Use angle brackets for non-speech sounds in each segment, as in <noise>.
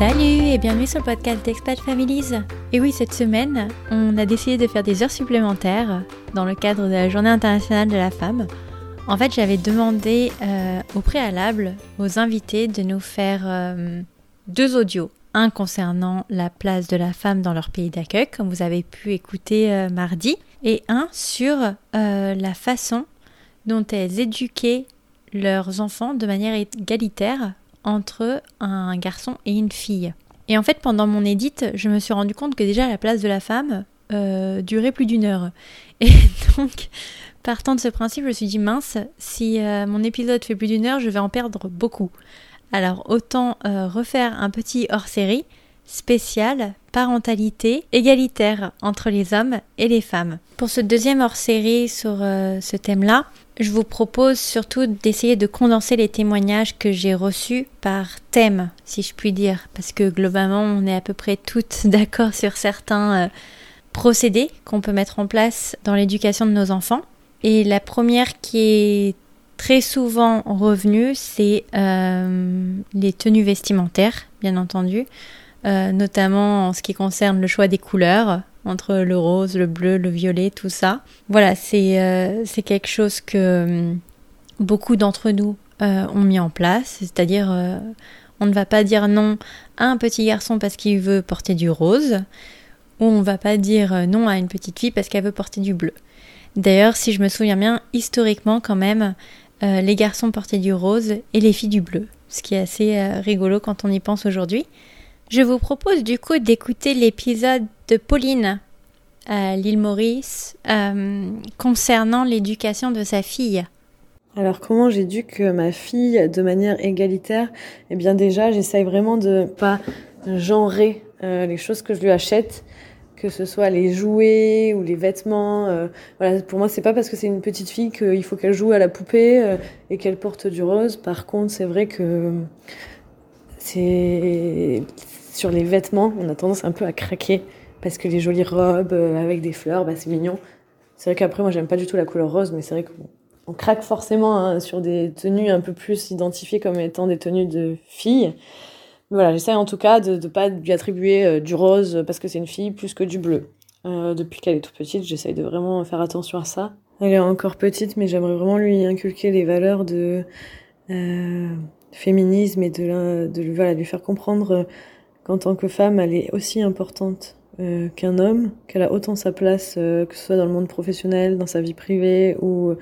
Salut et bienvenue sur le podcast d'Expat Families. Et oui, cette semaine, on a décidé de faire des heures supplémentaires dans le cadre de la Journée internationale de la femme. En fait, j'avais demandé euh, au préalable aux invités de nous faire euh, deux audios. Un concernant la place de la femme dans leur pays d'accueil, comme vous avez pu écouter euh, mardi, et un sur la façon dont elles éduquaient leurs enfants de manière égalitaire entre un garçon et une fille. Et en fait, pendant mon édite, je me suis rendu compte que déjà la place de la femme euh, durait plus d'une heure. Et <laughs> donc, partant de ce principe, je me suis dit mince, si euh, mon épisode fait plus d'une heure, je vais en perdre beaucoup. Alors autant euh, refaire un petit hors-série spécial parentalité égalitaire entre les hommes et les femmes. Pour ce deuxième hors-série sur ce thème-là, je vous propose surtout d'essayer de condenser les témoignages que j'ai reçus par thème, si je puis dire, parce que globalement, on est à peu près toutes <laughs> d'accord sur certains euh, procédés qu'on peut mettre en place dans l'éducation de nos enfants. Et la première qui est très souvent revenue, c'est euh, les tenues vestimentaires, bien entendu, euh, notamment en ce qui concerne le choix des couleurs entre le rose, le bleu, le violet, tout ça. Voilà, c'est euh, quelque chose que hum, beaucoup d'entre nous euh, ont mis en place, c'est-à-dire euh, on ne va pas dire non à un petit garçon parce qu'il veut porter du rose, ou on ne va pas dire non à une petite fille parce qu'elle veut porter du bleu. D'ailleurs, si je me souviens bien, historiquement quand même, les garçons portaient du rose et les filles du bleu, ce qui est assez rigolo quand on y pense aujourd'hui. Je vous propose du coup d'écouter l'épisode de Pauline à l'île Maurice euh, concernant l'éducation de sa fille. Alors comment j'éduque ma fille de manière égalitaire? Eh bien déjà, j'essaye vraiment de pas genrer euh, les choses que je lui achète, que ce soit les jouets ou les vêtements. Euh, voilà, pour moi, c'est pas parce que c'est une petite fille qu'il faut qu'elle joue à la poupée et qu'elle porte du rose. Par contre, c'est vrai que c'est sur les vêtements, on a tendance un peu à craquer parce que les jolies robes euh, avec des fleurs, bah, c'est mignon. C'est vrai qu'après, moi, j'aime pas du tout la couleur rose, mais c'est vrai qu'on craque forcément hein, sur des tenues un peu plus identifiées comme étant des tenues de filles. voilà, j'essaie en tout cas de ne pas lui attribuer euh, du rose parce que c'est une fille plus que du bleu. Euh, depuis qu'elle est toute petite, j'essaye de vraiment faire attention à ça. Elle est encore petite, mais j'aimerais vraiment lui inculquer les valeurs de féminisme et de, de, lui faire comprendre qu'en tant que femme, elle est aussi importante euh, qu'un homme, qu'elle a autant sa place, euh, que ce soit dans le monde professionnel, dans sa vie privée ou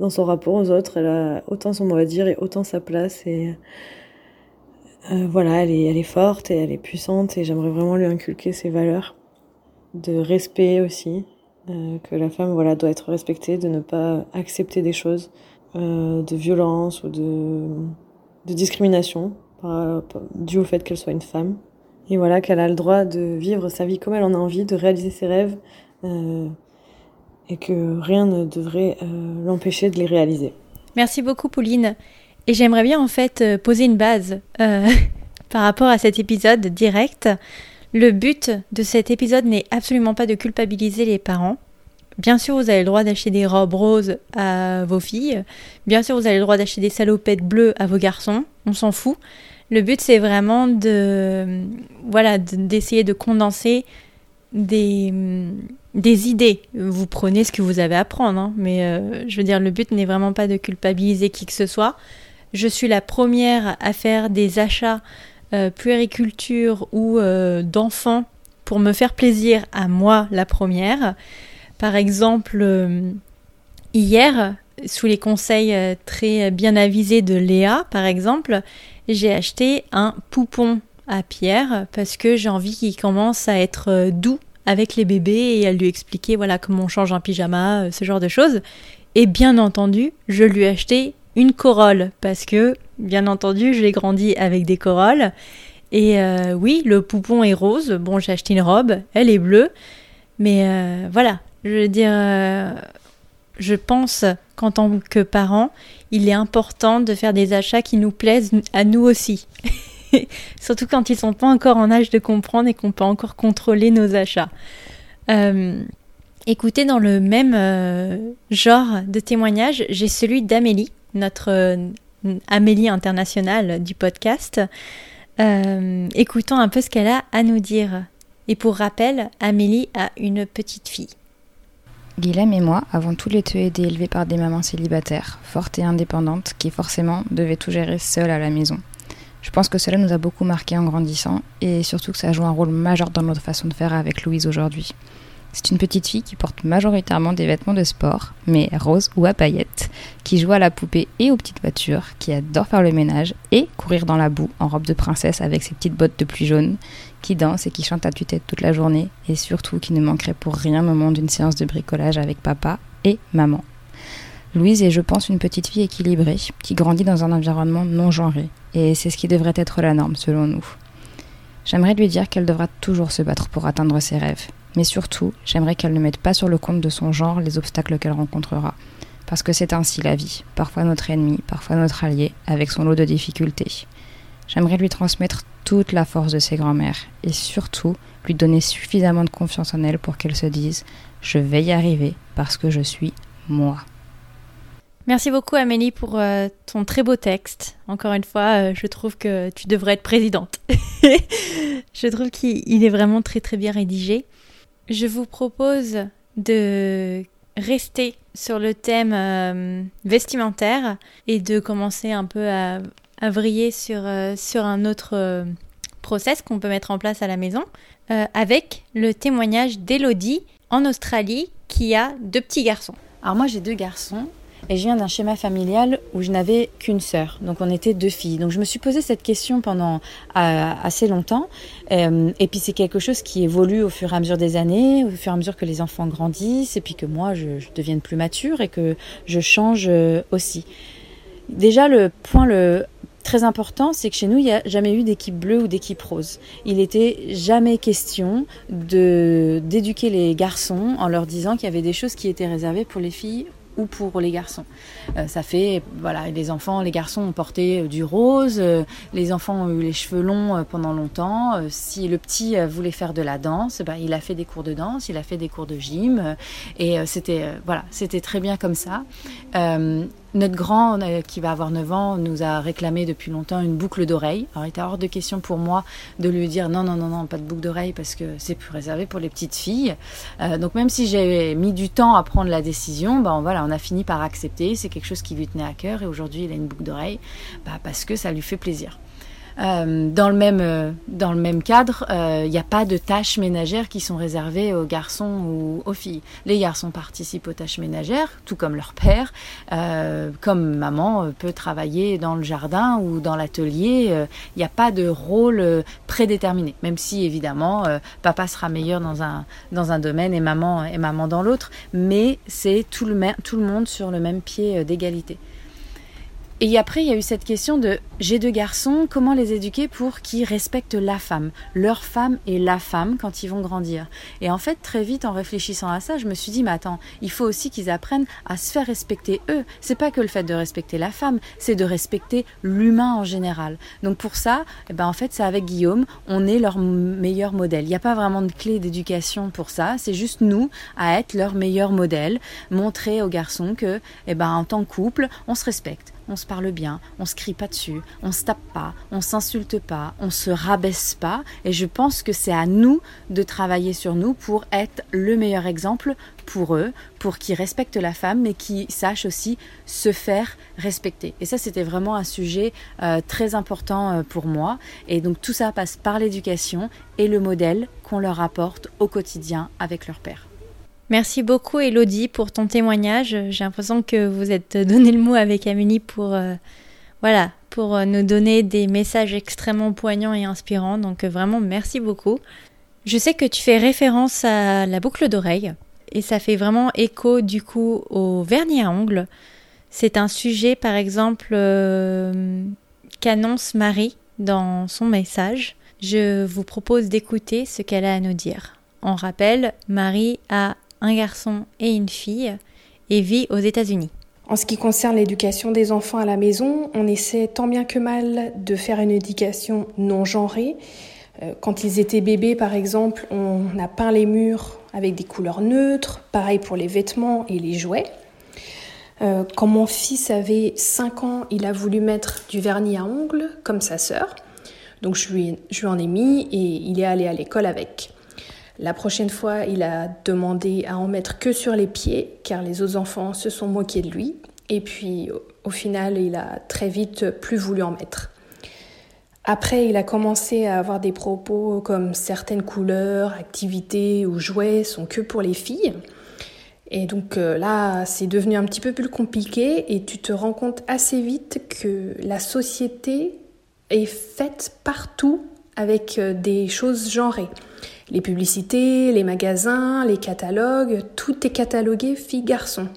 dans son rapport aux autres. Elle a autant son mot à dire et autant sa place. Et euh, voilà, elle est, elle est forte et elle est puissante et j'aimerais vraiment lui inculquer ses valeurs de respect aussi, que la femme voilà doit être respectée, de ne pas accepter des choses de violence ou de, de discrimination dû au fait qu'elle soit une femme et voilà qu'elle a le droit de vivre sa vie comme elle en a envie, de réaliser ses rêves euh, et que rien ne devrait euh, l'empêcher de les réaliser. Merci beaucoup Pauline. Et j'aimerais bien en fait euh, poser une base <laughs> par rapport à cet épisode direct. Le but de cet épisode n'est absolument pas de culpabiliser les parents. Bien sûr, vous avez le droit d'acheter des robes roses à vos filles. Bien sûr, vous avez le droit d'acheter des salopettes bleues à vos garçons. On s'en fout. Le but, c'est vraiment de, voilà, d'essayer de condenser des, des idées. Vous prenez ce que vous avez à prendre, hein, mais euh, je veux dire, le but n'est vraiment pas de culpabiliser qui que ce soit. Je suis la première à faire des achats euh, puériculture ou euh, d'enfants pour me faire plaisir à moi la première. Par exemple, hier, sous les conseils très bien avisés de Léa, par exemple, j'ai acheté un poupon à Pierre parce que j'ai envie qu'il commence à être euh, doux avec les bébés et à lui expliquer voilà comment on change un pyjama, euh, ce genre de choses. Et bien entendu, je lui ai acheté une corolle parce que bien entendu, je l'ai grandi avec des corolles. Et euh, oui, le poupon est rose. Bon, j'ai acheté une robe, elle est bleue. Mais voilà, je veux dire, je pense qu'en tant que parent, il est important de faire des achats qui nous plaisent à nous aussi. <laughs> Surtout quand ils sont pas encore en âge de comprendre et qu'on peut encore contrôler nos achats. Euh, écoutez, dans le même euh, genre de témoignage, j'ai celui d'Amélie, notre euh, Amélie internationale du podcast. écoutons un peu ce qu'elle a à nous dire. Et pour rappel, Amélie a une petite fille. Guilhem et moi avons tous les deux été élevés par des mamans célibataires, fortes et indépendantes, qui forcément devaient tout gérer seules à la maison. Je pense que cela nous a beaucoup marqué en grandissant, et surtout que ça joue un rôle majeur dans notre façon de faire avec Louise aujourd'hui. C'est une petite fille qui porte majoritairement des vêtements de sport, mais roses ou à paillettes, qui joue à la poupée et aux petites voitures, qui adore faire le ménage et courir dans la boue en robe de princesse avec ses petites bottes de pluie jaune, qui danse et qui chante à tue-tête toute la journée, et surtout qui ne manquerait pour rien au moment d'une séance de bricolage avec papa et maman. Louise est, je pense, une petite fille équilibrée, qui grandit dans un environnement non genré, et c'est ce qui devrait être la norme selon nous. J'aimerais lui dire qu'elle devra toujours se battre pour atteindre ses rêves, mais surtout, j'aimerais qu'elle ne mette pas sur le compte de son genre les obstacles qu'elle rencontrera. Parce que c'est ainsi la vie, parfois notre ennemi, parfois notre allié, avec son lot de difficultés. J'aimerais lui transmettre toute la force de ses grands-mères et surtout lui donner suffisamment de confiance en elle pour qu'elle se dise Je vais y arriver parce que je suis moi. Merci beaucoup Amélie pour euh, ton très beau texte. Encore une fois, euh, je trouve que tu devrais être présidente. <laughs> je trouve qu'il est vraiment très très bien rédigé. Je vous propose de rester sur le thème euh, vestimentaire et de commencer un peu à, vriller sur, euh, sur un autre euh, process qu'on peut mettre en place à la maison avec le témoignage d'Elodie en Australie qui a deux petits garçons. Alors moi j'ai deux garçons et je viens d'un schéma familial où je n'avais qu'une sœur. Donc on était deux filles. Donc je me suis posé cette question pendant euh, assez longtemps. Euh, et puis c'est quelque chose qui évolue au fur et à mesure des années, au fur et à mesure que les enfants grandissent et puis que moi je, devienne plus mature et que je change euh, aussi. Déjà le point le très important, c'est que chez nous, il n'y a jamais eu d'équipe bleue ou d'équipe rose. Il n'était jamais question d'éduquer les garçons en leur disant qu'il y avait des choses qui étaient réservées pour les filles ou pour les garçons. Euh, ça fait, voilà, les enfants, les garçons ont porté euh, du rose, euh, les enfants ont eu les cheveux longs pendant longtemps. si le petit voulait faire de la danse, bah, il a fait des cours de danse, il a fait des cours de gym, et c'était, voilà, c'était très bien comme ça. Notre grand, euh, qui va avoir 9 ans, nous a réclamé depuis longtemps une boucle d'oreille. Alors, il était hors de question pour moi de lui dire non, non, non, non, pas de boucle d'oreille parce que c'est plus réservé pour les petites filles. Euh, donc, même si j'ai mis du temps à prendre la décision, ben voilà, on a fini par accepter. C'est quelque chose qui lui tenait à cœur et aujourd'hui, il a une boucle d'oreille bah, parce que ça lui fait plaisir. Euh, dans, le même, euh, dans le même cadre, il euh, n'y a pas de tâches ménagères qui sont réservées aux garçons ou aux filles. Les garçons participent aux tâches ménagères, tout comme leur père. comme maman peut travailler dans le jardin ou dans l'atelier, il n'y a pas de rôle prédéterminé. Même si évidemment, papa sera meilleur dans un, dans un domaine et maman, et maman dans l'autre, mais c'est tout le, tout le monde sur le même pied d'égalité. Et après, il y a eu cette question de j'ai deux garçons, comment les éduquer pour qu'ils respectent la femme, leur femme et la femme quand ils vont grandir. Et en fait, très vite, en réfléchissant à ça, je me suis dit, mais attends, il faut aussi qu'ils apprennent à se faire respecter eux. C'est pas que le fait de respecter la femme, c'est de respecter l'humain en général. Donc pour ça, eh ben en fait, c'est avec Guillaume, on est leur meilleur modèle. Il n'y a pas vraiment de clé d'éducation pour ça, c'est juste nous à être leur meilleur modèle, montrer aux garçons que, eh ben, en tant que couple, on se respecte on se parle bien, on se crie pas dessus, on se tape pas, on s'insulte pas, on se rabaisse pas. Et je pense que c'est à nous de travailler sur nous pour être le meilleur exemple pour eux, pour qu'ils respectent la femme, mais qui sachent aussi se faire respecter. Et ça, c'était vraiment un sujet euh, très important euh, pour moi. Et donc tout ça passe par l'éducation et le modèle qu'on leur apporte au quotidien avec leur père. Merci beaucoup Elodie pour ton témoignage. J'ai l'impression que vous êtes donné le mot avec Amélie pour euh, voilà, pour euh, nous donner des messages extrêmement poignants et inspirants. Donc euh, vraiment merci beaucoup. Je sais que tu fais référence à la boucle d'oreille et ça fait vraiment écho du coup au vernis à ongles. C'est un sujet par exemple qu'annonce Marie dans son message. Je vous propose d'écouter ce qu'elle a à nous dire. On rappelle, Marie a un garçon et une fille et vit aux États-Unis. En ce qui concerne l'éducation des enfants à la maison, on essaie tant bien que mal de faire une éducation non genrée. Euh, quand ils étaient bébés, par exemple, on a peint les murs avec des couleurs neutres, pareil pour les vêtements et les jouets. Euh, quand mon fils avait 5 ans, il a voulu mettre du vernis à ongles, comme sa sœur. Donc je lui, je lui en ai mis et il est allé à l'école avec. La prochaine fois, il a demandé à en mettre que sur les pieds, car les autres enfants se sont moqués de lui. Et puis, au final, il a très vite plus voulu en mettre. Après, il a commencé à avoir des propos comme certaines couleurs, activités ou jouets sont que pour les filles. Et donc euh, là, c'est devenu un petit peu plus compliqué et tu te rends compte assez vite que la société est faite partout avec euh, des choses genrées. Les publicités, les magasins, les catalogues, tout est catalogué filles-garçons.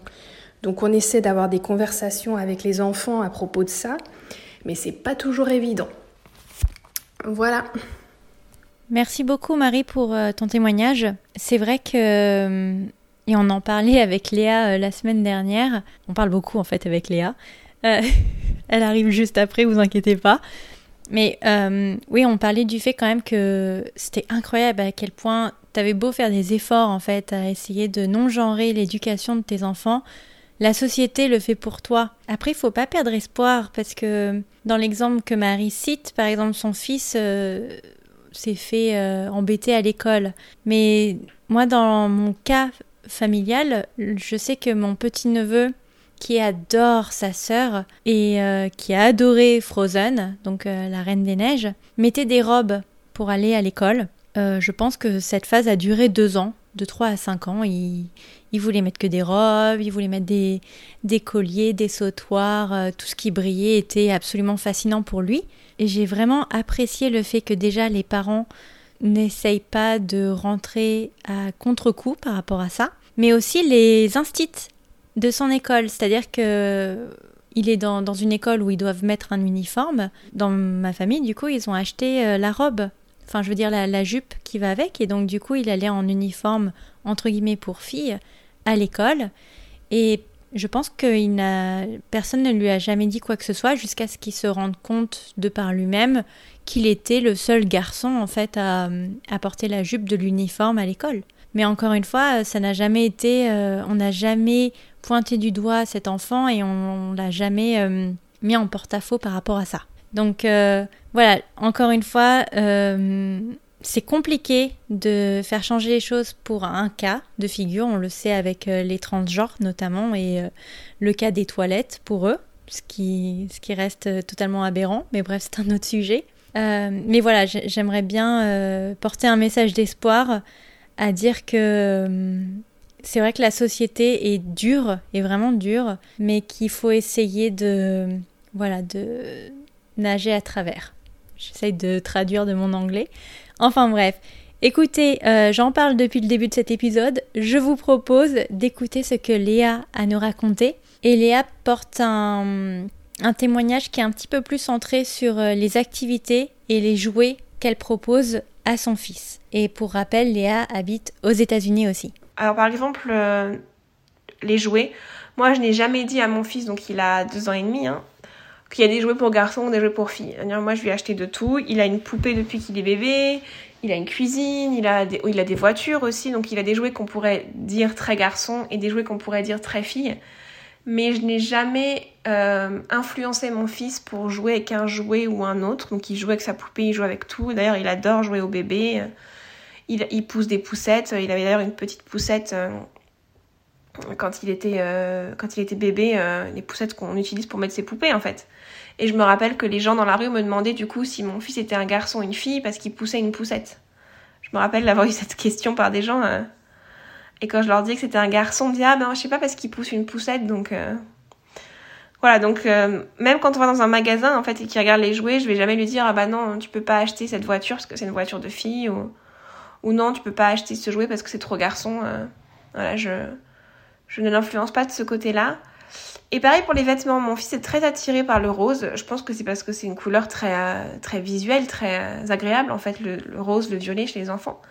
Donc on essaie d'avoir des conversations avec les enfants à propos de ça, mais c'est pas toujours évident. Voilà. Merci beaucoup Marie pour euh, ton témoignage. C'est vrai que et on en parlait avec Léa euh, la semaine dernière. On parle beaucoup en fait avec Léa. Euh, <laughs> elle arrive juste après, vous inquiétez pas. Mais euh, oui, on parlait du fait quand même que c'était incroyable à quel point tu avais beau faire des efforts en fait à essayer de non-genrer l'éducation de tes enfants. La société le fait pour toi. Après, il faut pas perdre espoir parce que dans l'exemple que Marie cite, par exemple, son fils s'est fait embêter à l'école. Mais moi, dans mon cas familiale, je sais que mon petit-neveu, qui adore sa sœur et euh, qui a adoré Frozen, donc euh, la Reine des Neiges, mettait des robes pour aller à l'école. Euh, je pense que cette phase a duré deux ans, de trois à cinq ans. Il, il voulait mettre que des robes, il voulait mettre des, des colliers, des sautoirs, tout ce qui brillait était absolument fascinant pour lui. Et j'ai vraiment apprécié le fait que déjà les parents n'essaye pas de rentrer à contre-coup par rapport à ça, mais aussi les instits de son école, c'est-à-dire que il est dans, dans, une école où ils doivent mettre un uniforme. Dans ma famille, du coup, ils ont acheté euh, la robe, enfin je veux dire la, la, jupe qui va avec, et donc du coup, il allait en uniforme entre guillemets pour fille à l'école. Et je pense que personne ne lui a jamais dit quoi que ce soit jusqu'à ce qu'il se rende compte de par lui-même qu'il était le seul garçon en fait à, porter la jupe de l'uniforme à l'école. Mais encore une fois, ça n'a jamais été, euh, on n'a jamais pointé du doigt cet enfant et on, l'a jamais euh, mis en porte-à-faux par rapport à ça. Donc euh, voilà, encore une fois, c'est compliqué de faire changer les choses pour un cas de figure. On le sait avec les transgenres notamment et le cas des toilettes pour eux, ce qui, reste totalement aberrant. Mais bref, c'est un autre sujet. Euh, mais voilà, j'aimerais bien euh, porter un message d'espoir à dire que euh, c'est vrai que la société est dure, est vraiment dure, mais qu'il faut essayer de, voilà, de nager à travers. J'essaye de traduire de mon anglais. Enfin bref, écoutez, j'en parle depuis le début de cet épisode. Je vous propose d'écouter ce que Léa a nous raconté. Et Léa porte un, un témoignage qui est un petit peu plus centré sur euh, les activités et les jouets qu'elle propose à son fils. Et pour rappel, Léa habite aux États-Unis aussi. Alors par exemple, euh, les jouets, moi je n'ai jamais dit à mon fils, donc il a deux ans et demi, hein, qu'il y a des jouets pour garçons ou des jouets pour filles. Moi je lui ai acheté de tout. Il a une poupée depuis qu'il est bébé, il a une cuisine, il a, des, il a des voitures aussi, donc il a des jouets qu'on pourrait dire très garçon et des jouets qu'on pourrait dire très fille mais je n'ai jamais euh, influencé mon fils pour jouer avec un jouet ou un autre. Donc il joue avec sa poupée, il joue avec tout. D'ailleurs, il adore jouer au bébé. Il, pousse des poussettes. Il avait d'ailleurs une petite poussette euh, quand, il était, euh, quand il était bébé, les poussettes qu'on utilise pour mettre ses poupées en fait. Et je me rappelle que les gens dans la rue me demandaient du coup si mon fils était un garçon ou une fille parce qu'il poussait une poussette. Je me rappelle d'avoir eu <laughs> cette question par des gens et quand je leur dis que c'était un garçon, on me ah ben je sais pas parce qu'il pousse une poussette donc euh... voilà donc euh, même quand on va dans un magasin en fait et qu'il regarde les jouets, je vais jamais lui dire ah bah non tu peux pas acheter cette voiture parce que c'est une voiture de fille ou ou non tu peux pas acheter ce jouet parce que c'est trop garçon. Euh. Voilà je je ne l'influence pas de ce côté-là. Et pareil pour les vêtements, mon fils est très attiré par le rose. Je pense que c'est parce que c'est une couleur très euh, très visuelle, très agréable en fait le, rose, le violet chez les enfants.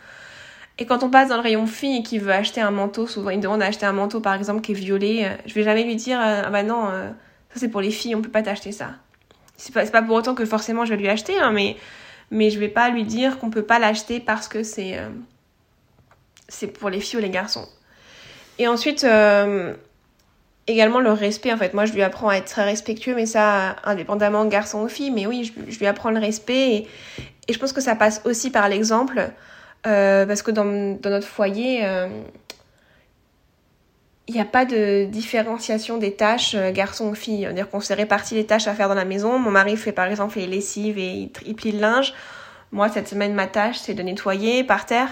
Et quand on passe dans le rayon fille et qu'il veut acheter un manteau, souvent il me demande d'acheter un manteau par exemple qui est violet, euh, je vais jamais lui dire euh, ah bah non, euh, ça c'est pour les filles, on peut pas t'acheter ça. C'est pas, pas pour autant que forcément je vais lui acheter, hein, mais, mais je vais pas lui dire qu'on peut pas l'acheter parce que c'est c'est pour les filles ou les garçons. Et ensuite, et également le respect en fait. Moi je lui apprends à être très respectueux, mais ça indépendamment garçon ou fille. Mais oui, je, lui apprends le respect et, je pense que ça passe aussi par l'exemple euh, parce que dans, notre foyer, euh, il n'y a pas de différenciation des tâches euh, garçon ou fille. C'est-à-dire qu'on s'est réparti les tâches à faire dans la maison. Mon mari fait par exemple les lessives et il, plie le linge. Moi, cette semaine, ma tâche, c'est de nettoyer par terre.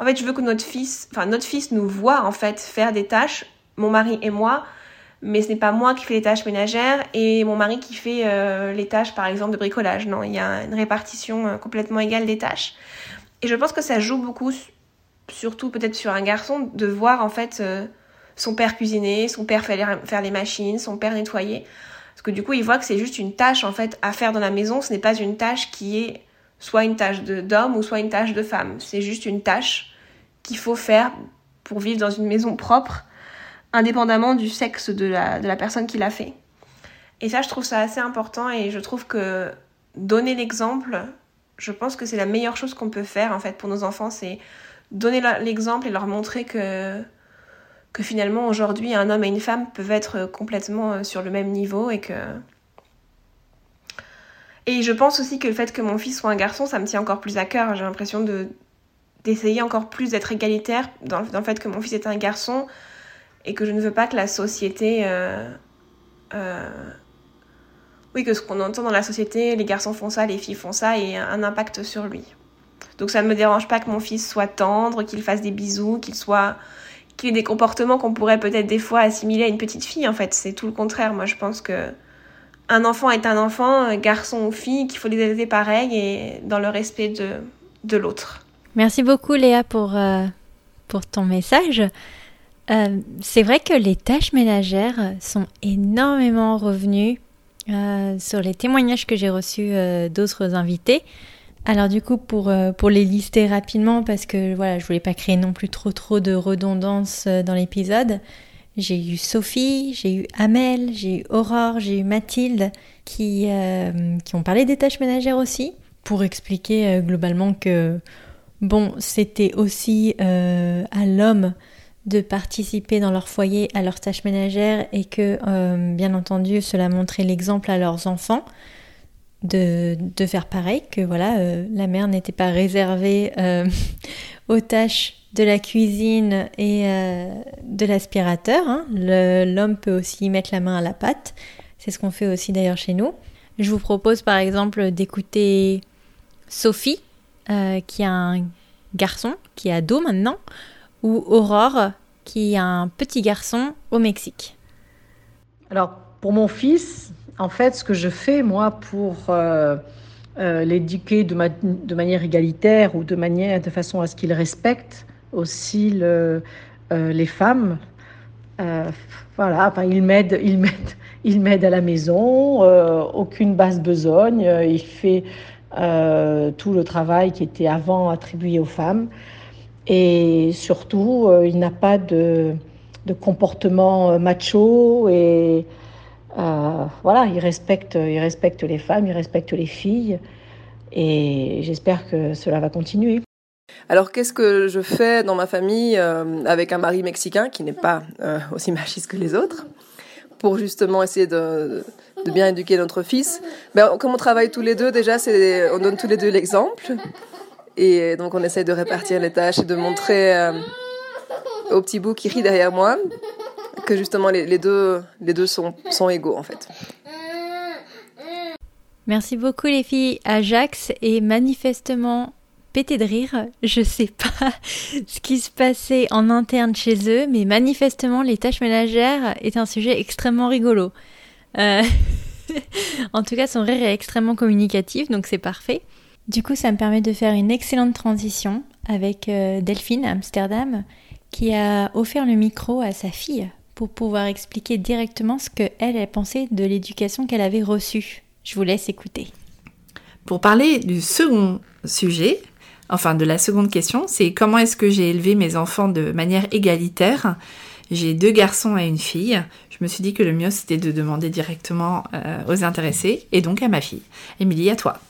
En fait, je veux que notre fils, enfin notre fils nous voit en fait faire des tâches, mon mari et moi, mais ce n'est pas moi qui fais les tâches ménagères et mon mari qui fait euh, les tâches par exemple de bricolage. Non, il y a une répartition euh, complètement égale des tâches. Et je pense que ça joue beaucoup, surtout peut-être sur un garçon, de voir en fait son père cuisiner, son père faire les, machines, son père nettoyer. Parce que du coup, il voit que c'est juste une tâche en fait à faire dans la maison. Ce n'est pas une tâche qui est soit une tâche d'homme ou soit une tâche de femme. C'est juste une tâche qu'il faut faire pour vivre dans une maison propre, indépendamment du sexe de la, de la personne qui l'a fait. Et ça, je trouve ça assez important et je trouve que donner l'exemple, je pense que c'est la meilleure chose qu'on peut faire en fait pour nos enfants, c'est donner l'exemple et leur montrer que que finalement aujourd'hui un homme et une femme peuvent être complètement euh, sur le même niveau et que et je pense aussi que le fait que mon fils soit un garçon ça me tient encore plus à cœur. J'ai l'impression de d'essayer encore plus d'être égalitaire dans, le fait que mon fils est un garçon et que je ne veux pas que la société euh, euh, oui que ce qu'on entend dans la société les garçons font ça les filles font ça ait un impact sur lui. Donc ça ne me dérange pas que mon fils soit tendre qu'il fasse des bisous qu'il soit qu'il ait des comportements qu'on pourrait peut-être des fois assimiler à une petite fille. En fait, c'est tout le contraire. Moi, je pense que un enfant est un enfant, garçon ou fille, qu'il faut les élever pareil et dans le respect de, de l'autre. Merci beaucoup, Léa, pour, euh, pour ton message. Euh, c'est vrai que les tâches ménagères sont énormément revenues euh, sur les témoignages que j'ai reçus d'autres invités. Alors du coup, pour, euh, pour les lister rapidement, parce que voilà, je voulais pas créer non plus trop trop de redondance euh, dans l'épisode, j'ai eu Sophie, j'ai eu Amel, j'ai eu Aurore, j'ai eu Mathilde, qui, euh, qui ont parlé des tâches ménagères aussi, pour expliquer globalement que, bon, c'était aussi à l'homme de participer dans leur foyer à leurs tâches ménagères et que, bien entendu, cela montrait l'exemple à leurs enfants de, de, faire pareil, que voilà, euh, la mère n'était pas réservée euh, <laughs> aux tâches de la cuisine et euh, de l'aspirateur. Hein. L'homme peut aussi mettre la main à la pâte. C'est ce qu'on fait aussi d'ailleurs chez nous. Je vous propose par exemple d'écouter Sophie, qui a un garçon, qui est ado maintenant, ou Aurore, qui a un petit garçon au Mexique. Alors, pour mon fils, en fait, ce que je fais, moi, pour euh, euh, l'éduquer de, manière égalitaire ou de, manière, de façon à ce qu'il respecte aussi euh, les femmes, voilà, enfin, il m'aide, il m'aide, <laughs> il m'aide à la maison, aucune basse besogne, il fait tout le travail qui était avant attribué aux femmes. Et surtout, il n'a pas de, de comportement macho et euh, voilà, il respecte, les femmes, il respecte les filles, et j'espère que cela va continuer. Alors qu'est-ce que je fais dans ma famille euh, avec un mari mexicain qui n'est pas euh, aussi machiste que les autres pour justement essayer de, bien éduquer notre fils? Ben, Comme on travaille tous les deux, déjà, on donne tous les deux l'exemple. Et donc on essaye de répartir les tâches et de montrer au petit bout qui rit derrière moi que justement les, deux, les deux sont, sont égaux en fait. Merci beaucoup les filles. Ajax est manifestement pété de rire. Je sais pas <laughs> ce qui se passait en interne chez eux, mais manifestement les tâches ménagères est un sujet extrêmement rigolo. Euh, <laughs> en tout cas, son rire est extrêmement communicatif, donc c'est parfait. Du coup, ça me permet de faire une excellente transition avec euh, Delphine à Amsterdam, qui a offert le micro à sa fille pour pouvoir expliquer directement ce que elle, a pensé de l'éducation qu'elle avait reçue. Je vous laisse écouter. Pour parler du second sujet, enfin de la seconde question, c'est comment est-ce que j'ai élevé mes enfants de manière égalitaire? J'ai deux garçons et une fille. Je me suis dit que le mieux c'était de demander directement euh, aux intéressés et donc à ma fille. Émilie, à toi.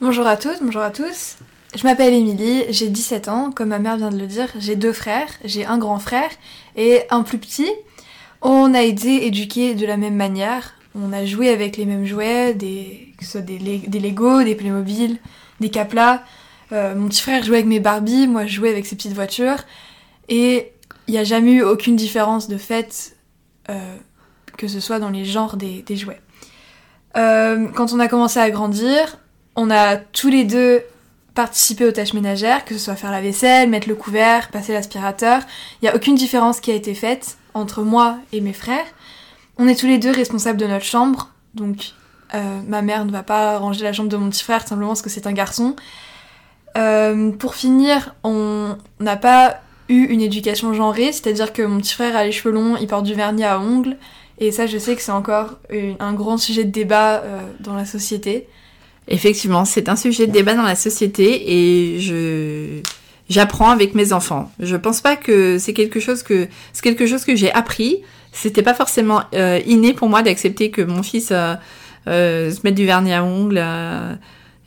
Bonjour à toutes, bonjour à tous. Je m'appelle Émilie, j'ai 17 ans, comme ma mère vient de le dire, j'ai deux frères, j'ai un grand frère et un plus petit. On a été éduqués de la même manière. On a joué avec les mêmes jouets, des, que ce soit des, des Lego, des Playmobil, des Capla. Euh, mon petit frère jouait avec mes Barbie, moi je jouais avec ses petites voitures. Et il n'y a jamais eu aucune différence de fait, euh, que ce soit dans les genres des, des jouets. Euh, quand on a commencé à grandir, on a tous les deux participé aux tâches ménagères, que ce soit faire la vaisselle, mettre le couvert, passer l'aspirateur. Il n'y a aucune différence qui a été faite entre moi et mes frères. On est tous les deux responsables de notre chambre, donc euh, ma mère ne va pas ranger la chambre de mon petit frère simplement parce que c'est un garçon. Euh, pour finir, on n'a pas eu une éducation genrée, c'est-à-dire que mon petit frère a les cheveux longs, il porte du vernis à ongles, et ça je sais que c'est encore un grand sujet de débat euh, dans la société. Effectivement, c'est un sujet de débat dans la société et je j'apprends avec mes enfants. Je pense pas que c'est quelque chose que c'est quelque chose que j'ai appris. C'était pas forcément euh, inné pour moi d'accepter que mon fils euh, euh, se mette du vernis à ongles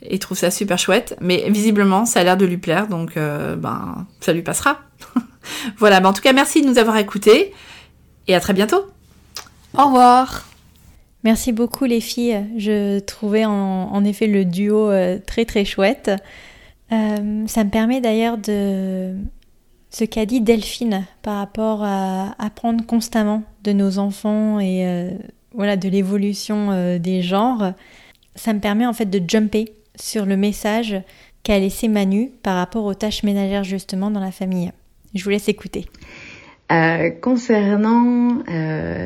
et trouve ça super chouette. Mais visiblement, ça a l'air de lui plaire, donc ben ça lui passera. <laughs> voilà. Ben, en tout cas, merci de nous avoir écoutés et à très bientôt. Au revoir. Merci beaucoup les filles. Je trouvais en, effet le duo très très chouette. Euh, ça me permet d'ailleurs de ce qu'a dit Delphine par rapport à apprendre constamment de nos enfants et euh, voilà de l'évolution euh, des genres. Ça me permet en fait de jumper sur le message qu'a laissé Manu par rapport aux tâches ménagères justement dans la famille. Je vous laisse écouter. concernant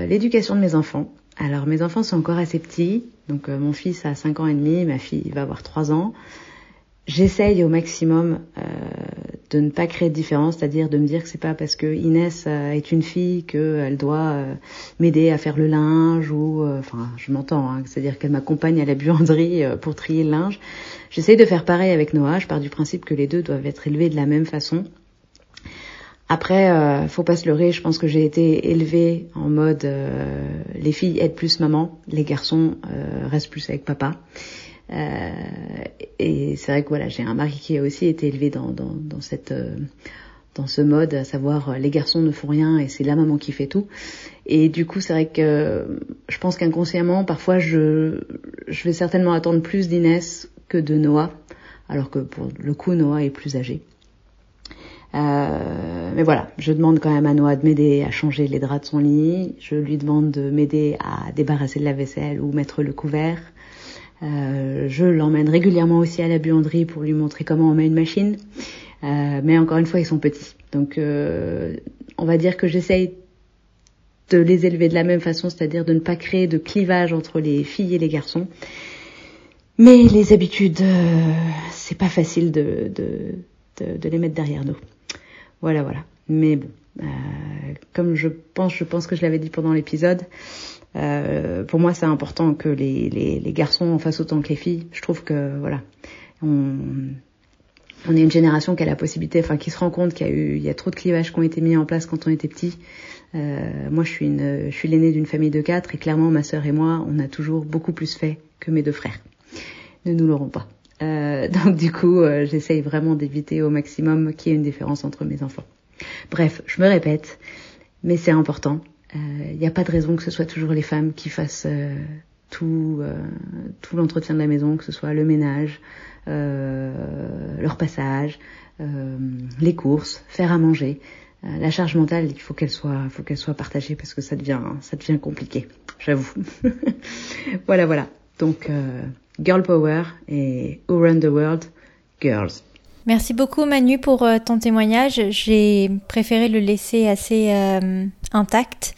l'éducation de mes enfants, alors mes enfants sont encore assez petits, donc mon fils a 5 ans et demi, ma fille va avoir 3 ans. J'essaye au maximum euh, de ne pas créer de différence, c'est-à-dire de me dire que c'est pas parce que Inès euh, est une fille qu'elle doit euh, m'aider à faire le linge ou, euh, enfin, je m'entends, hein, c'est-à-dire qu'elle m'accompagne à la buanderie pour trier le linge. J'essaye de faire pareil avec Noah. Je pars du principe que les deux doivent être élevés de la même façon. Après, euh, faut pas se leurrer. Je pense que j'ai été élevée en mode les filles aident plus maman, les garçons restent plus avec papa. Euh, et c'est vrai que voilà, j'ai un mari qui a aussi été élevé dans, dans, dans cette euh, dans ce mode, à savoir euh, les garçons ne font rien et c'est la maman qui fait tout. Et du coup, c'est vrai que je pense qu'inconsciemment, parfois, je, je vais certainement attendre plus d'Inès que de Noah, alors que pour le coup, Noah est plus âgé. Euh, mais voilà, je demande quand même à Noah de m'aider à changer les draps de son lit. Je lui demande de m'aider à débarrasser de la vaisselle ou mettre le couvert. Euh, je l'emmène régulièrement aussi à la buanderie pour lui montrer comment on met une machine. Euh, mais encore une fois, ils sont petits. Donc, euh, on va dire que j'essaye de les élever de la même façon, c'est-à-dire de ne pas créer de clivage entre les filles et les garçons. Mais les habitudes, c'est pas facile de, de, de, de, les mettre derrière nous. Voilà, voilà. Mais bon, comme je pense, je pense que je l'avais dit pendant l'épisode, euh, pour moi, c'est important que les, les, les, garçons en fassent autant que les filles. Je trouve que voilà, on, on est une génération qui a la possibilité, enfin qui se rend compte qu'il y a eu, il y a trop de clivages qui ont été mis en place quand on était petit. Euh, moi, je suis une, je suis l'aînée d'une famille de quatre et clairement, ma sœur et moi, on a toujours beaucoup plus fait que mes deux frères. Ne nous l'aurons pas. Euh, <laughs> donc du coup, euh, j'essaye vraiment d'éviter au maximum qu'il y ait une différence entre mes enfants. Bref, je me répète, mais c'est important il euh, n'y a pas de raison que ce soit toujours les femmes qui fassent euh, tout, euh, tout l'entretien de la maison, que ce soit le ménage, leur passage, les courses, faire à manger. la charge mentale, il faut qu'elle soit, faut qu'elle soit partagée parce que ça devient, ça devient compliqué. J'avoue. <laughs> voilà, voilà. Donc, girl power et who run the world, girls. Merci beaucoup Manu pour ton témoignage. J'ai préféré le laisser assez intact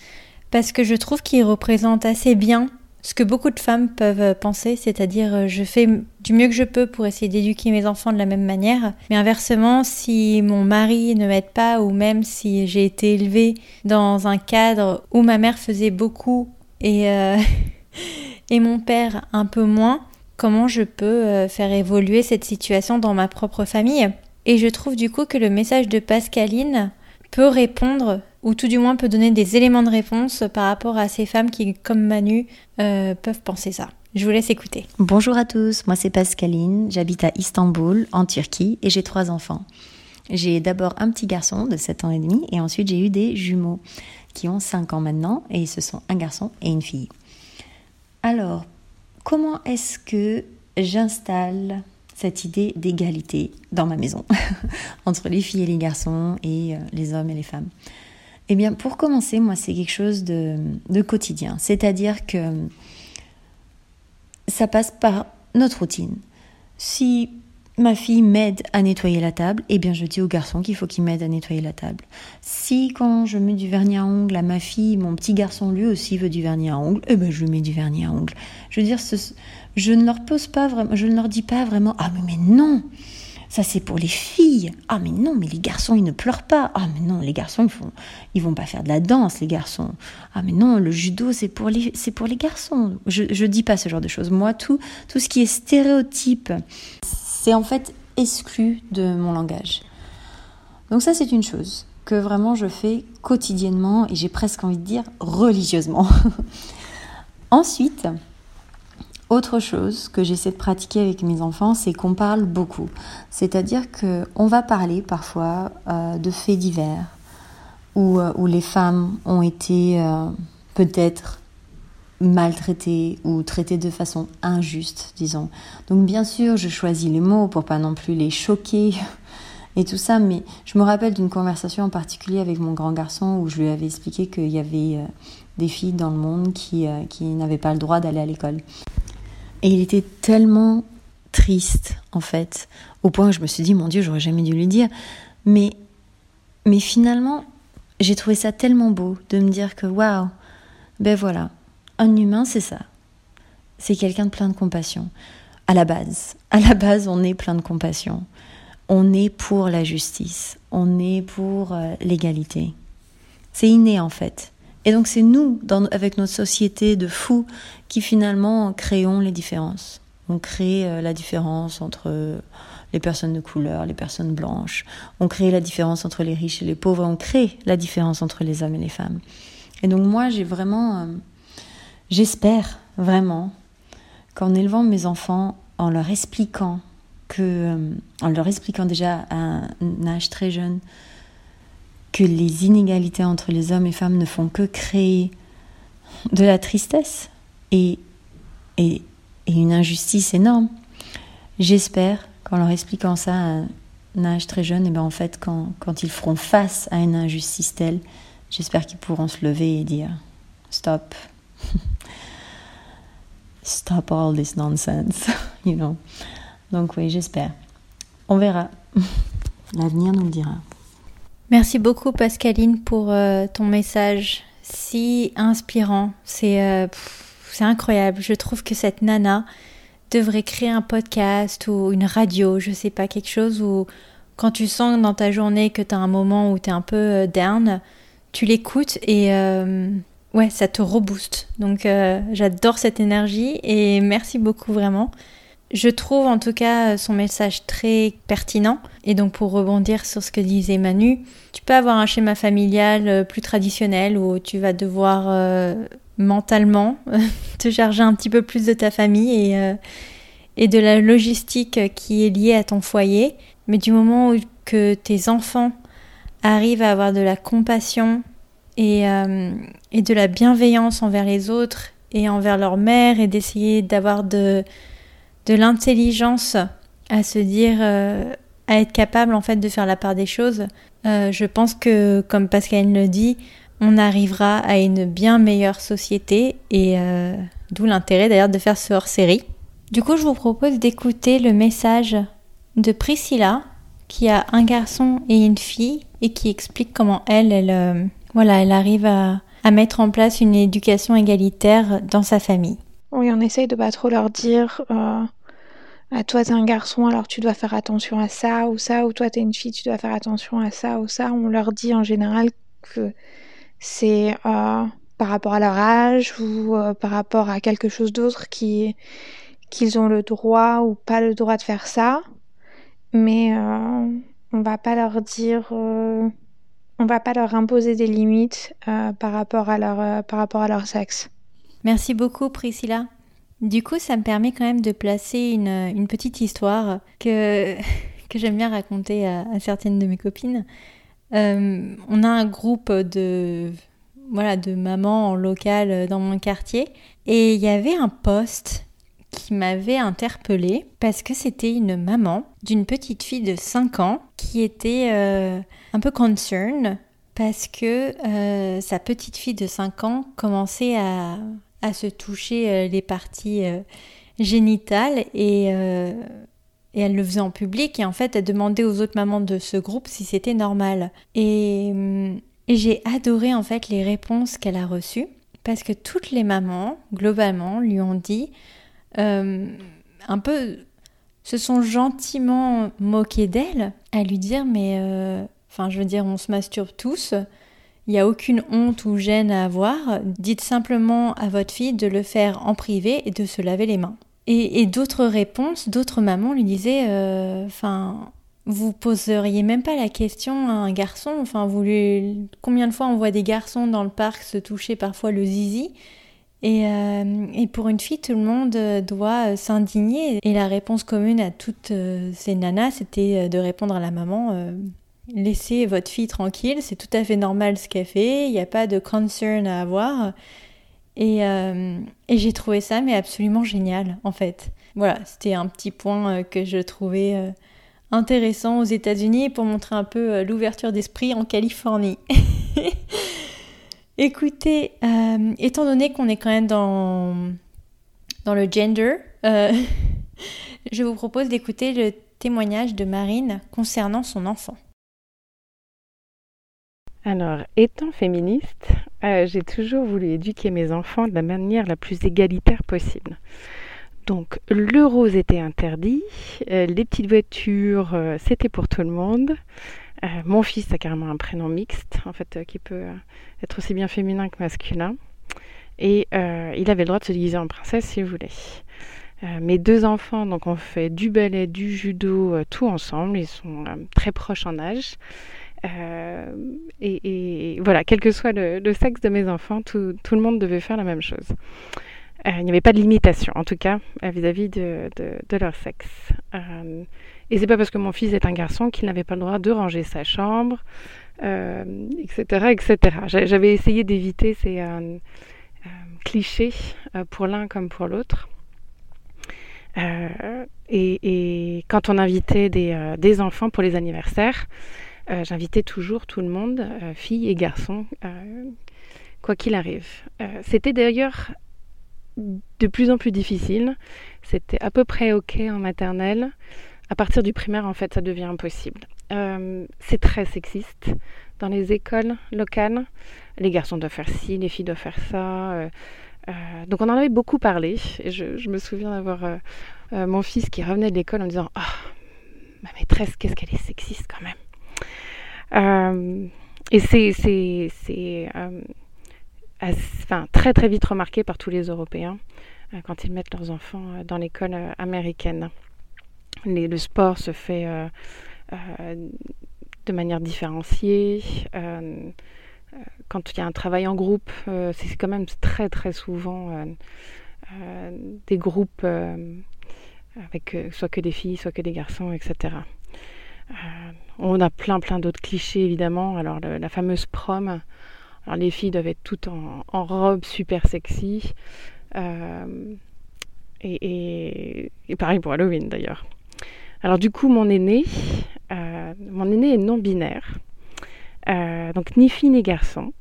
parce que je trouve qu'il représente assez bien ce que beaucoup de femmes peuvent penser, c'est-à-dire euh, je fais du mieux que je peux pour essayer d'éduquer mes enfants de la même manière, mais inversement, si mon mari ne m'aide pas ou même si j'ai été élevée dans un cadre où ma mère faisait beaucoup et, euh, <laughs> et mon père un peu moins, comment je peux euh, faire évoluer cette situation dans ma propre famille Et je trouve du coup que le message de Pascaline peut répondre ou tout du moins peut donner des éléments de réponse par rapport à ces femmes qui, comme Manu, euh, peuvent penser ça. Je vous laisse écouter. Bonjour à tous, moi c'est Pascaline, j'habite à Istanbul, en Turquie, et j'ai trois enfants. J'ai d'abord un petit garçon de 7 ans et demi, et ensuite j'ai eu des jumeaux qui ont 5 ans maintenant, et ce sont un garçon et une fille. Alors, comment est-ce que j'installe cette idée d'égalité dans ma maison, <laughs> entre les filles et les garçons, et euh, les hommes et les femmes? Eh bien, pour commencer, moi, c'est quelque chose de, de quotidien. C'est-à-dire que ça passe par notre routine. Si ma fille m'aide à nettoyer la table, eh bien je dis au garçon qu'il faut qu'il m'aide à nettoyer la table. Si quand je mets du vernis à ongles à ma fille, mon petit garçon lui aussi veut du vernis à ongles, eh bien je lui mets du vernis à ongles. Je veux dire, je ne leur pose pas vraiment, je ne leur dis pas vraiment, ah mais, mais non, ça c'est pour les filles. Ah mais non, mais les garçons ils ne pleurent pas. Ah mais non, les garçons ils font, ils vont pas faire de la danse les garçons. Ah mais non, le judo c'est pour les, c'est pour les garçons. Je je dis pas ce genre de choses. Moi tout tout ce qui est stéréotype, c'est en fait exclu de mon langage. Donc ça c'est une chose que vraiment je fais quotidiennement et j'ai presque envie de dire religieusement. <laughs> Ensuite, autre chose que j'essaie de pratiquer avec mes enfants, c'est qu'on parle beaucoup. C'est-à-dire qu'on va parler parfois euh, de faits divers, où, euh, où, les femmes ont été euh, peut-être maltraitées ou traitées de façon injuste, disons. Donc bien sûr, je choisis les mots pour pas non plus les choquer <laughs> et tout ça, mais je me rappelle d'une conversation en particulier avec mon grand garçon où je lui avais expliqué qu'il y avait des filles dans le monde qui, qui n'avaient pas le droit d'aller à l'école. Et il était tellement triste, en fait, au point que je me suis dit, mon Dieu, j'aurais jamais dû lui dire. Mais, mais finalement, j'ai trouvé ça tellement beau de me dire que, waouh, ben voilà, un humain, c'est ça. C'est quelqu'un de plein de compassion. À la base, à la base, on est plein de compassion. On est pour la justice. On est pour euh, l'égalité. C'est inné, en fait. Et donc c'est nous, avec notre société de fous, qui finalement créons les différences. On crée euh, la différence entre les personnes de couleur, les personnes blanches. On crée la différence entre les riches et les pauvres. On crée la différence entre les hommes et les femmes. Et donc moi, j'ai vraiment, euh, j'espère vraiment qu'en élevant mes enfants, en leur expliquant que, euh, en leur expliquant déjà à un âge très jeune que les inégalités entre les hommes et femmes ne font que créer de la tristesse et, et, une injustice énorme. J'espère qu'en leur expliquant ça à un âge très jeune, et ben en fait, quand, quand ils feront face à une injustice telle, j'espère qu'ils pourront se lever et dire Stop. <laughs> Stop all this nonsense, <laughs> you know. Donc oui, j'espère. On verra. <laughs> L'avenir nous le dira. Merci beaucoup Pascaline pour euh, ton message si inspirant. C'est euh, c'est incroyable. Je trouve que cette nana devrait créer un podcast ou une radio, je sais pas, quelque chose où quand tu sens dans ta journée que tu as un moment où tu es un peu euh, down, tu l'écoutes et ouais, ça te rebooste. Donc j'adore cette énergie et merci beaucoup vraiment. Je trouve en tout cas son message très pertinent. Et donc pour rebondir sur ce que disait Manu, tu peux avoir un schéma familial euh, plus traditionnel où tu vas devoir euh, mentalement <laughs> te charger un petit peu plus de ta famille et, euh, et de la logistique qui est liée à ton foyer. Mais du moment où que tes enfants arrivent à avoir de la compassion et, et de la bienveillance envers les autres et envers leur mère et d'essayer d'avoir de de l'intelligence à se dire, euh, à être capable en fait de faire la part des choses. Euh, je pense que, comme Pascaline le dit, on arrivera à une bien meilleure société et euh, d'où l'intérêt d'ailleurs de faire ce hors-série. Du coup, je vous propose d'écouter le message de Priscilla qui a un garçon et une fille et qui explique comment elle, elle, voilà, elle arrive à, à mettre en place une éducation égalitaire dans sa famille. Oui, on essaye de pas trop leur dire ah, toi t'es un garçon alors tu dois faire attention à ça ou ça ou toi t'es une fille tu dois faire attention à ça ou ça on leur dit en général que c'est euh, par rapport à leur âge ou euh, par rapport à quelque chose d'autre qui qu'ils ont le droit ou pas le droit de faire ça mais euh, on va pas leur dire on va pas leur imposer des limites par rapport à leur par rapport à leur sexe merci beaucoup Priscilla du coup, ça me permet quand même de placer une, petite histoire que, <laughs> que j'aime bien raconter à, certaines de mes copines. Euh, on a un groupe de, voilà, de mamans locales dans mon quartier. Et il y avait un poste qui m'avait interpellée parce que c'était une maman d'une petite fille de 5 ans qui était euh, un peu concerned parce que euh, sa petite fille de 5 ans commençait à, à se toucher euh, les parties génitales et, et elle le faisait en public et en fait elle demandait aux autres mamans de ce groupe si c'était normal. Et, et j'ai adoré en fait les réponses qu'elle a reçues parce que toutes les mamans globalement lui ont dit euh, un peu se sont gentiment moqués d'elle à lui dire mais euh, enfin je veux dire on se masturbe tous. Il n'y a aucune honte ou gêne à avoir. Dites simplement à votre fille de le faire en privé et de se laver les mains. Et, d'autres réponses d'autres mamans lui disaient euh, enfin vous poseriez même pas la question à un garçon. Enfin combien de fois on voit des garçons dans le parc se toucher parfois le zizi? Euh, et, pour une fille, tout le monde euh, doit euh, s'indigner. Et la réponse commune à toutes ces nanas, c'était de répondre à la maman laissez votre fille tranquille, c'est tout à fait normal ce qu'elle fait, il n'y a pas de concern à avoir. Et, et j'ai trouvé ça mais absolument génial en fait. Voilà, c'était un petit point que je trouvais intéressant aux États-Unis pour montrer un peu l'ouverture d'esprit en Californie. <laughs> Écoutez, euh, étant donné qu'on est quand même dans, dans le gender, euh, <laughs> je vous propose d'écouter le témoignage de Marine concernant son enfant. Alors, étant féministe, euh, j'ai toujours voulu éduquer mes enfants de la manière la plus égalitaire possible. Donc, le rose était interdit, les petites voitures, c'était pour tout le monde. Euh, mon fils a carrément un prénom mixte, en fait, euh, qui peut euh, être aussi bien féminin que masculin. Et il avait le droit de se déguiser en princesse s'il voulait. mes deux enfants, donc on fait du ballet, du judo, tout ensemble. Ils sont très proches en âge. Et, voilà, quel que soit le, sexe de mes enfants, tout, le monde devait faire la même chose. il n'y avait pas de limitation, en tout cas, vis-à-vis de, leur sexe. Et c'est pas parce que mon fils est un garçon qu'il n'avait pas le droit de ranger sa chambre, etc., euh, etc. J'avais essayé d'éviter ces euh, euh, clichés pour l'un comme pour l'autre. Et, quand on invitait des, enfants pour les anniversaires, j'invitais toujours tout le monde, filles et garçons, quoi qu'il arrive. C'était d'ailleurs de plus en plus difficile. C'était à peu près OK en maternelle à partir du primaire, en fait, ça devient impossible. Euh, c'est très sexiste. Dans les écoles locales, les garçons doivent faire ci, les filles doivent faire ça. Euh, euh, donc on en avait beaucoup parlé. Et je, me souviens d'avoir mon fils qui revenait de l'école en disant oh, ma maîtresse, qu'est-ce qu'elle est sexiste quand même. et c'est, très très vite remarqué par tous les Européens quand ils mettent leurs enfants dans l'école américaine le sport se fait euh, euh, de manière différenciée. Euh, quand il y a un travail en groupe, c'est quand même très très souvent des groupes avec soit que des filles, soit que des garçons, etc. on a plein plein d'autres clichés évidemment. Alors la fameuse prom, les filles doivent être toutes en, robe super sexy. et, pareil pour Halloween d'ailleurs. Alors du coup, mon aîné, euh, mon aîné est non binaire, euh, donc ni fille ni garçon.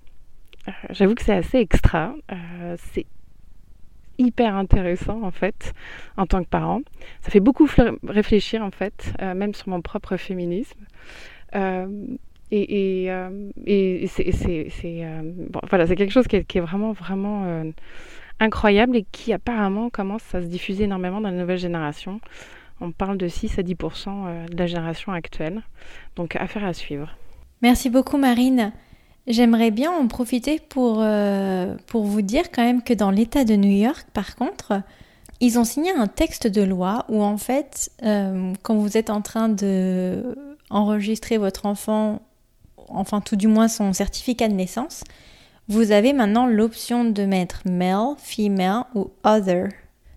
Euh, j'avoue que c'est assez extra. c'est hyper intéressant en fait en tant que parent. Ça fait beaucoup réfléchir en fait, même sur mon propre féminisme. et, c'est quelque chose qui est, qui est vraiment vraiment incroyable et qui apparemment commence à se diffuser énormément dans la nouvelle génération. On parle de 6 à 10% euh, de la génération actuelle. Donc affaire à suivre. Merci beaucoup Marine. J'aimerais bien en profiter pour, euh, pour vous dire quand même que dans l'État de New York, par contre, ils ont signé un texte de loi où en fait, euh, quand vous êtes en train de votre enfant, enfin tout du moins son certificat de naissance, vous avez maintenant l'option de mettre male, female ou other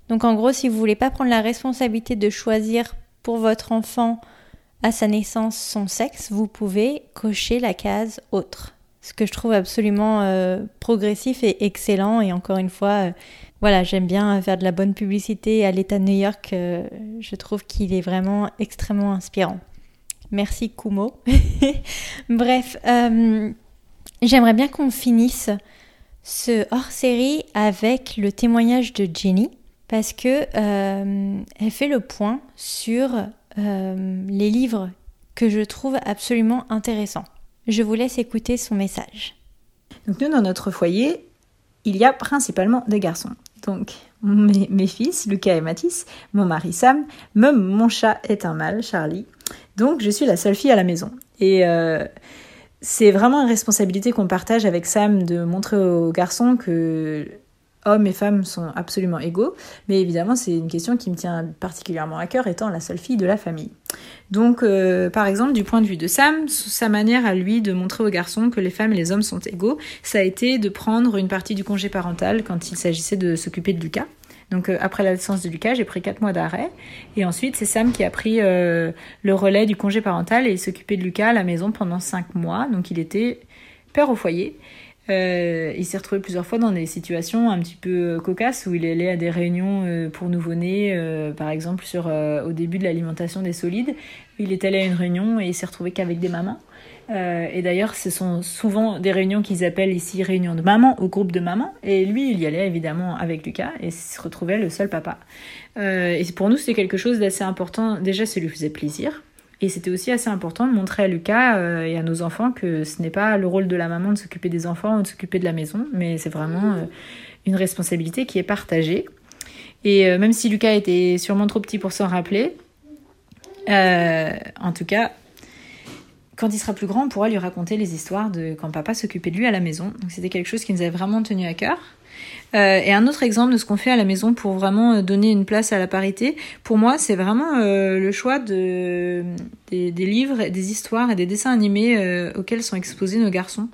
donc en gros, si vous voulez pas prendre la responsabilité de choisir pour votre enfant à sa naissance son sexe, vous pouvez cocher la case autre. ce que je trouve absolument progressif et excellent. Et encore une fois, voilà, j'aime bien faire de la bonne publicité à l'État de New York. je trouve qu'il est vraiment extrêmement inspirant. Merci Kumo. <laughs> Bref, j'aimerais bien qu'on finisse ce hors-série avec le témoignage de Jenny parce que euh, elle fait le point sur euh, les livres que je trouve absolument intéressants. Je vous laisse écouter son message. Donc nous dans notre foyer, il y a principalement des garçons. Donc mes, fils, Lucas et Mathis, mon mari Sam, même mon chat est un mâle, Charlie. Donc je suis la seule fille à la maison. Et euh, c'est vraiment une responsabilité qu'on partage avec Sam de montrer aux garçons que hommes et femmes sont absolument égaux, mais évidemment c'est une question qui me tient particulièrement à cœur étant la seule fille de la famille. Donc euh, par exemple du point de vue de Sam, sa manière à lui de montrer aux garçons que les femmes et les hommes sont égaux, ça a été de prendre une partie du congé parental quand il s'agissait de s'occuper de Lucas. Donc euh, après la naissance de Lucas, j'ai pris 4 mois d'arrêt. Et ensuite, c'est Sam qui a pris euh, le relais du congé parental et s'occupait de Lucas à la maison pendant 5 mois. Donc il était père au foyer. Euh, il s'est retrouvé plusieurs fois dans des situations un petit peu cocasses où il allait à des réunions pour nouveau-nés, par exemple au début de l'alimentation des solides. Il est allé à une réunion et il s'est retrouvé qu'avec des mamans. Euh, et d'ailleurs, ce sont souvent des réunions qu'ils appellent ici réunions de maman ou groupe de maman. Et lui, il y allait évidemment avec Lucas et se retrouvait le seul papa. Euh, et pour nous, c'était quelque chose d'assez important. Déjà, ça lui faisait plaisir. Et c'était aussi assez important de montrer à Lucas euh, et à nos enfants que ce n'est pas le rôle de la maman de s'occuper des enfants ou de s'occuper de la maison, mais c'est vraiment une responsabilité qui est partagée. Et même si Lucas était sûrement trop petit pour s'en rappeler, en tout cas, quand il sera plus grand, on pourra lui raconter les histoires de quand papa s'occupait de lui à la maison. Donc c'était quelque chose qui nous avait vraiment tenu à cœur. Euh, et un autre exemple de ce qu'on fait à la maison pour vraiment euh, donner une place à la parité, pour moi, c'est vraiment euh, le choix de, des, livres, des histoires et des dessins animés auxquels sont exposés nos garçons.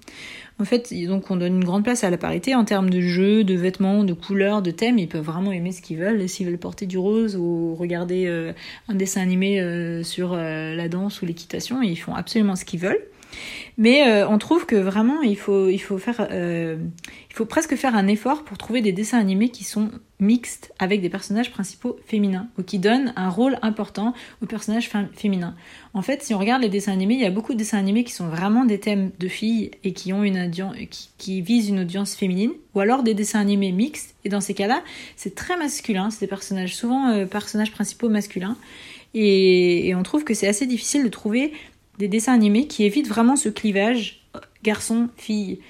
En fait, donc on donne une grande place à la parité en termes de jeux, de vêtements, de couleurs, de thèmes. Ils peuvent vraiment aimer ce qu'ils veulent. S'ils veulent porter du rose ou regarder un dessin animé sur la danse ou l'équitation, ils font absolument ce qu'ils veulent. Mais euh, on trouve que vraiment il faut, faire, euh, il faut presque faire un effort pour trouver des dessins animés qui sont mixtes avec des personnages principaux féminins ou qui donnent un rôle important aux personnages féminins. En fait, si on regarde les dessins animés, il y a beaucoup de dessins animés qui sont vraiment des thèmes de filles et qui visent une audience féminine, ou alors des dessins animés mixtes. Et dans ces cas-là, c'est très masculin, c'est des personnages souvent euh, personnages principaux masculins. Et on trouve que c'est assez difficile de trouver des dessins animés qui évitent vraiment ce clivage garçon-fille.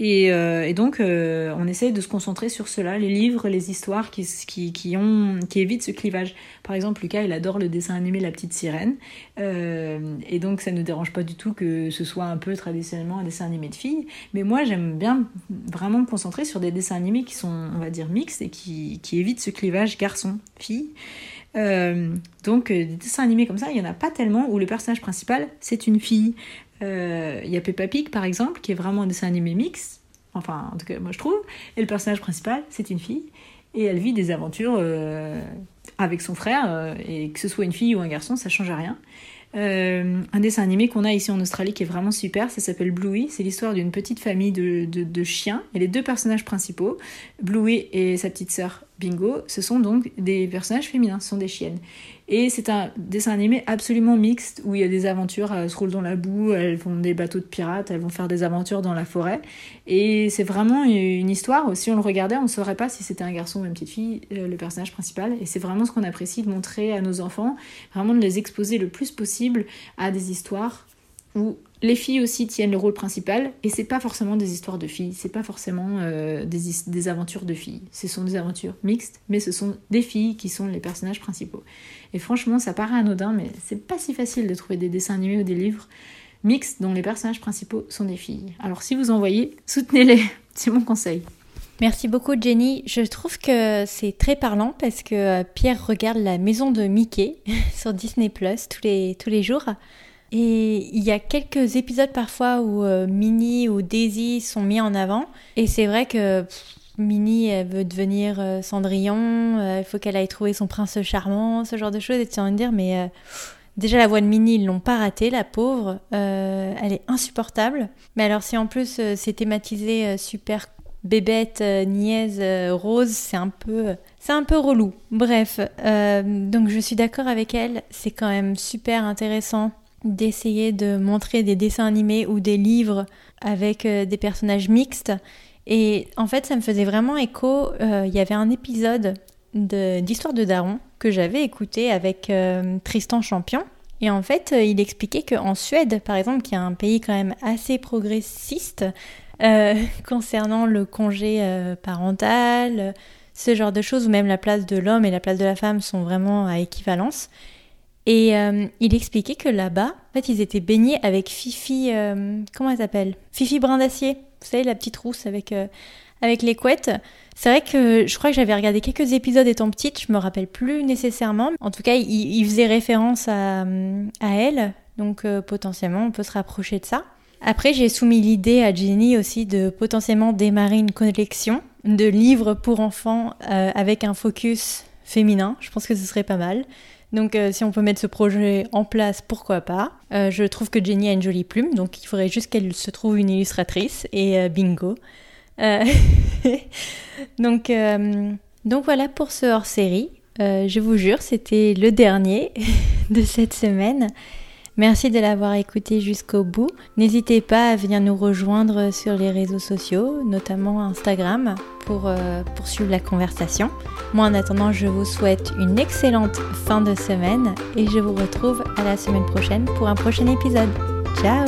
Et, euh, et, donc, euh, on essaie de se concentrer sur cela, les livres, les histoires qui, qui, qui, ont, qui évitent ce clivage. Par exemple, Lucas, il adore le dessin animé La Petite Sirène. Euh, et donc, ça ne dérange pas du tout que ce soit un peu traditionnellement un dessin animé de filles. Mais moi, j'aime bien vraiment me concentrer sur des dessins animés qui sont, on va dire, mixtes et qui, qui évitent ce clivage garçon-fille. Euh, donc euh, des dessins animés comme ça, il n'y en a pas tellement où le personnage principal c'est une fille. Euh, il y a Peppa Pig par exemple qui est vraiment un dessin animé mix, enfin en tout cas moi je trouve, et le personnage principal c'est une fille et elle vit des aventures avec son frère et que ce soit une fille ou un garçon ça change rien. Euh, un dessin animé qu'on a ici en Australie qui est vraiment super, ça s'appelle Bluey. C'est l'histoire d'une petite famille de, de, de, chiens. Et les deux personnages principaux, Bluey et sa petite sœur Bingo, ce sont donc des personnages féminins, ce sont des chiennes. Et c'est un dessin animé absolument mixte où il y a des aventures, elles se roulent dans la boue, elles font des bateaux de pirates, elles vont faire des aventures dans la forêt. Et c'est vraiment une histoire, si on le regardait, on ne saurait pas si c'était un garçon ou une petite fille, euh, le personnage principal. Et c'est vraiment ce qu'on apprécie de montrer à nos enfants, vraiment de les exposer le plus possible à des histoires où les filles aussi tiennent le rôle principal et c'est pas forcément des histoires de filles, c'est pas forcément euh, des, aventures de filles. Ce sont des aventures mixtes, mais ce sont des filles qui sont les personnages principaux. Et franchement, ça paraît anodin, mais c'est pas si facile de trouver des dessins animés ou des livres mixtes dont les personnages principaux sont des filles. Alors si vous en voyez, soutenez-les, <laughs> c'est mon conseil. Merci beaucoup Jenny. Je trouve que c'est très parlant parce que euh, Pierre regarde la maison de Mickey <laughs> sur Disney Plus tous les, tous les jours. Et il y a quelques épisodes parfois où euh, Minnie ou Daisy sont mis en avant. Et c'est vrai que Minnie, elle veut devenir Cendrillon, il faut qu'elle aille trouver son prince charmant, ce genre de choses. Et tu vas me dire, mais Déjà la voix de Minnie, ils l'ont pas ratée, la pauvre. Euh, elle est insupportable. Mais alors si en plus euh, c'est thématisé euh, super bébête, niaise, rose, c'est un peu, c'est un peu relou. Bref, donc je suis d'accord avec elle. C'est quand même super intéressant d'essayer de montrer des dessins animés ou des livres avec des personnages mixtes. Et en fait, ça me faisait vraiment écho. Il y avait un épisode d'Histoire de, Daron que j'avais écouté avec euh, Tristan Champion. Et en fait, euh, il expliquait qu'en Suède, par exemple, qui est un pays quand même assez progressiste euh, <laughs> concernant le congé parental, ce genre de choses, ou même la place de l'homme et la place de la femme sont vraiment à équivalence. Et il expliquait que là-bas, en fait, ils étaient baignés avec Fifi, comment elle s'appelle? Fifi Brin d'Acier. Vous savez, la petite rousse avec, avec les couettes. C'est vrai que je crois que j'avais regardé quelques épisodes étant petite, je me rappelle plus nécessairement. En tout cas, il, faisait référence à, à elle, donc euh, potentiellement on peut se rapprocher de ça. Après, j'ai soumis l'idée à Jenny aussi de potentiellement démarrer une collection de livres pour enfants euh, avec un focus féminin. Je pense que ce serait pas mal. Donc euh, si on peut mettre ce projet en place, pourquoi pas. je trouve que Jenny a une jolie plume, donc il faudrait juste qu'elle se trouve une illustratrice et bingo. Euh, <laughs> donc, euh, donc voilà pour ce hors-série. Euh, je vous jure, c'était le dernier <laughs> de cette semaine. Merci de l'avoir écouté jusqu'au bout. N'hésitez pas à venir nous rejoindre sur les réseaux sociaux, notamment Instagram, pour poursuivre la conversation. Moi, en attendant, je vous souhaite une excellente fin de semaine et je vous retrouve à la semaine prochaine pour un prochain épisode. Ciao